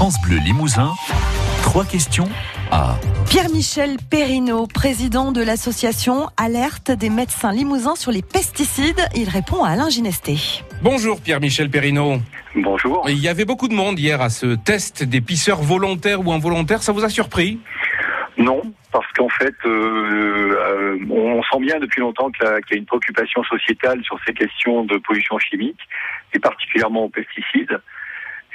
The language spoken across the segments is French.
France Bleu Limousin, trois questions à Pierre-Michel Perrineau, président de l'association Alerte des médecins limousins sur les pesticides. Il répond à Alain Ginesté. Bonjour Pierre-Michel Perrineau. Bonjour. Il y avait beaucoup de monde hier à ce test des pisseurs volontaires ou involontaires. Ça vous a surpris? Non, parce qu'en fait, euh, euh, on sent bien depuis longtemps qu'il y a une préoccupation sociétale sur ces questions de pollution chimique, et particulièrement aux pesticides.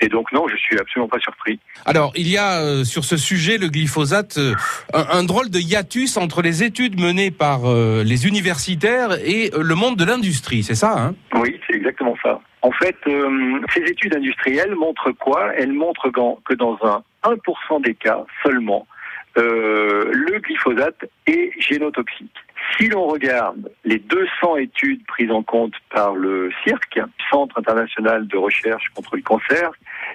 Et donc non, je suis absolument pas surpris. Alors, il y a euh, sur ce sujet, le glyphosate, euh, un, un, drôle de hiatus entre les études menées par euh, les universitaires et le monde de l'industrie, c'est ça hein? Oui, c'est exactement ça. En fait, ces études industrielles montrent quoi? Elles montrent que dans un 1% des cas seulement, le glyphosate est génotoxique. Si l'on regarde les 200 études prises en compte par le CIRC, Centre international de recherche contre le cancer,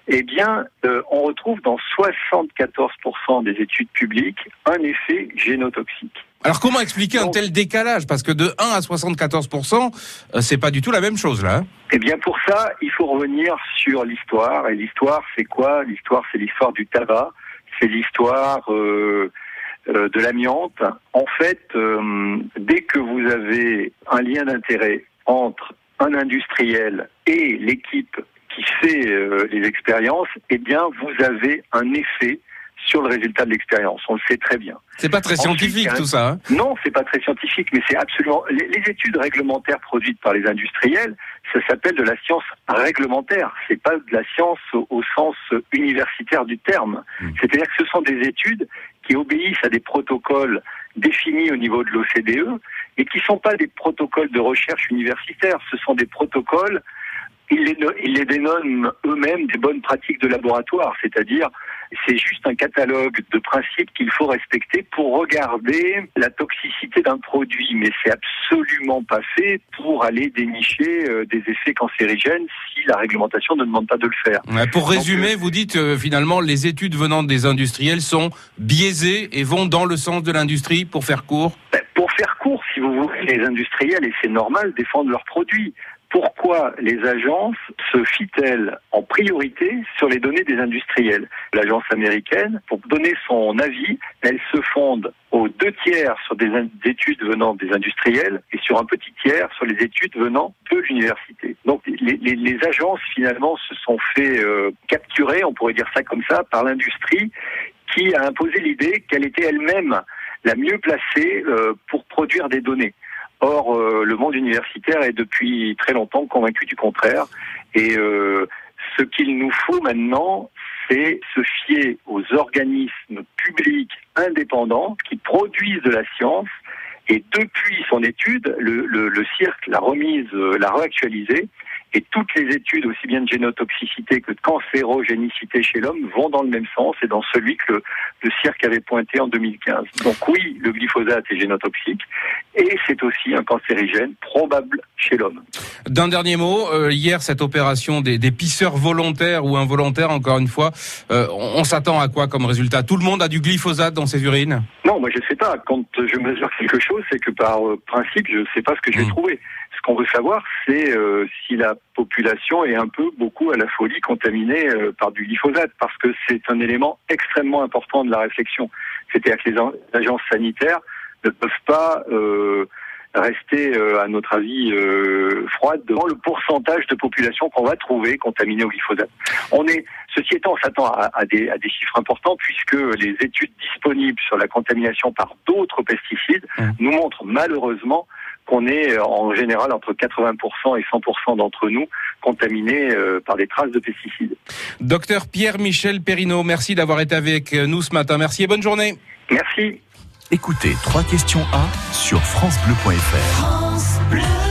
eh bien, euh, on retrouve dans 74% des études publiques un effet génotoxique. Alors comment expliquer un tel décalage? Parce que de 1 à 74%, euh, c'est pas du tout la même chose là. Hein eh bien pour ça, il faut revenir sur l'histoire. Et l'histoire, c'est quoi? L'histoire, c'est l'histoire du tabac, c'est l'histoire euh, euh, de l'amiante. En fait, euh, dès que vous avez un lien d'intérêt entre un industriel et l'équipe qui fait euh, les expériences, eh bien, vous avez un effet sur le résultat de l'expérience. On le sait très bien. C'est pas très scientifique tout ça. Hein non, c'est pas très scientifique, mais c'est absolument. Les, les, études réglementaires produites par les industriels, ça s'appelle de la science réglementaire. C'est pas de la science au, au sens universitaire du terme. Mmh. C'est-à-dire que ce sont des études qui obéissent à des protocoles définis au niveau de l'OCDE et qui ne sont pas des protocoles de recherche universitaire, ce sont des protocoles, ils les, ils les dénomment eux-mêmes des bonnes pratiques de laboratoire, c'est-à-dire c'est juste un catalogue de principes qu'il faut respecter pour regarder la toxicité d'un produit, mais c'est absolument pas fait pour aller dénicher euh, des effets cancérigènes si la réglementation ne demande pas de le faire. Ouais, pour résumer, Donc, euh, vous dites euh, finalement les études venant des industriels sont biaisées et vont dans le sens de l'industrie pour faire court. Ben, pour faire court, si vous voulez, les industriels et c'est normal défendent leurs produits pourquoi les agences se fient-elles en priorité sur les données des industriels? L'agence américaine, pour donner son avis, elle se fonde aux deux tiers sur des études venant des industriels et sur un petit tiers sur les études venant de l'université. Donc les, agences finalement se sont fait euh, capturer, on pourrait dire ça comme ça, par l'industrie qui a imposé l'idée qu'elle était elle-même la mieux placée euh, pour produire des données. Or, euh, le monde universitaire est depuis très longtemps convaincu du contraire. Et euh, ce qu'il nous faut maintenant, c'est se fier aux organismes publics indépendants qui produisent de la science. Et depuis son étude, le, le, le l'a remise, l'a réactualisée. Et toutes les études, aussi bien de génotoxicité que de cancérogénicité chez l'homme, vont dans le même sens et dans celui que le, le CIRC avait pointé en 2015. Donc oui, le glyphosate est génotoxique et c'est aussi un cancérigène probable chez l'homme. D'un dernier mot, euh, hier cette opération des, des, pisseurs volontaires ou involontaires, encore une fois, euh, on, on s'attend à quoi comme résultat? Tout le monde a du glyphosate dans ses urines? Non, moi je sais pas. Quand je mesure quelque chose, c'est que par euh, principe, je sais pas ce que je vais mmh. trouver. Ce qu'on veut savoir, c'est euh, si la population est un peu, beaucoup à la folie contaminée euh, par du glyphosate, parce que c'est un élément extrêmement important de la réflexion. C'est-à-dire que les agences sanitaires ne peuvent pas euh, rester, à notre avis, froides devant le pourcentage de population qu'on va trouver contaminée au glyphosate. On est, ceci étant, on s'attend à, à, des, à des chiffres importants, puisque les études disponibles sur la contamination par d'autres pesticides mmh. nous montrent malheureusement qu'on est en général entre 80% et 100% d'entre nous contaminés euh, par des traces de pesticides. Docteur Pierre-Michel Perrineau, merci d'avoir été avec nous ce matin. Merci et bonne journée. Merci. Écoutez, trois questions à sur francebleu.fr. France Bleu.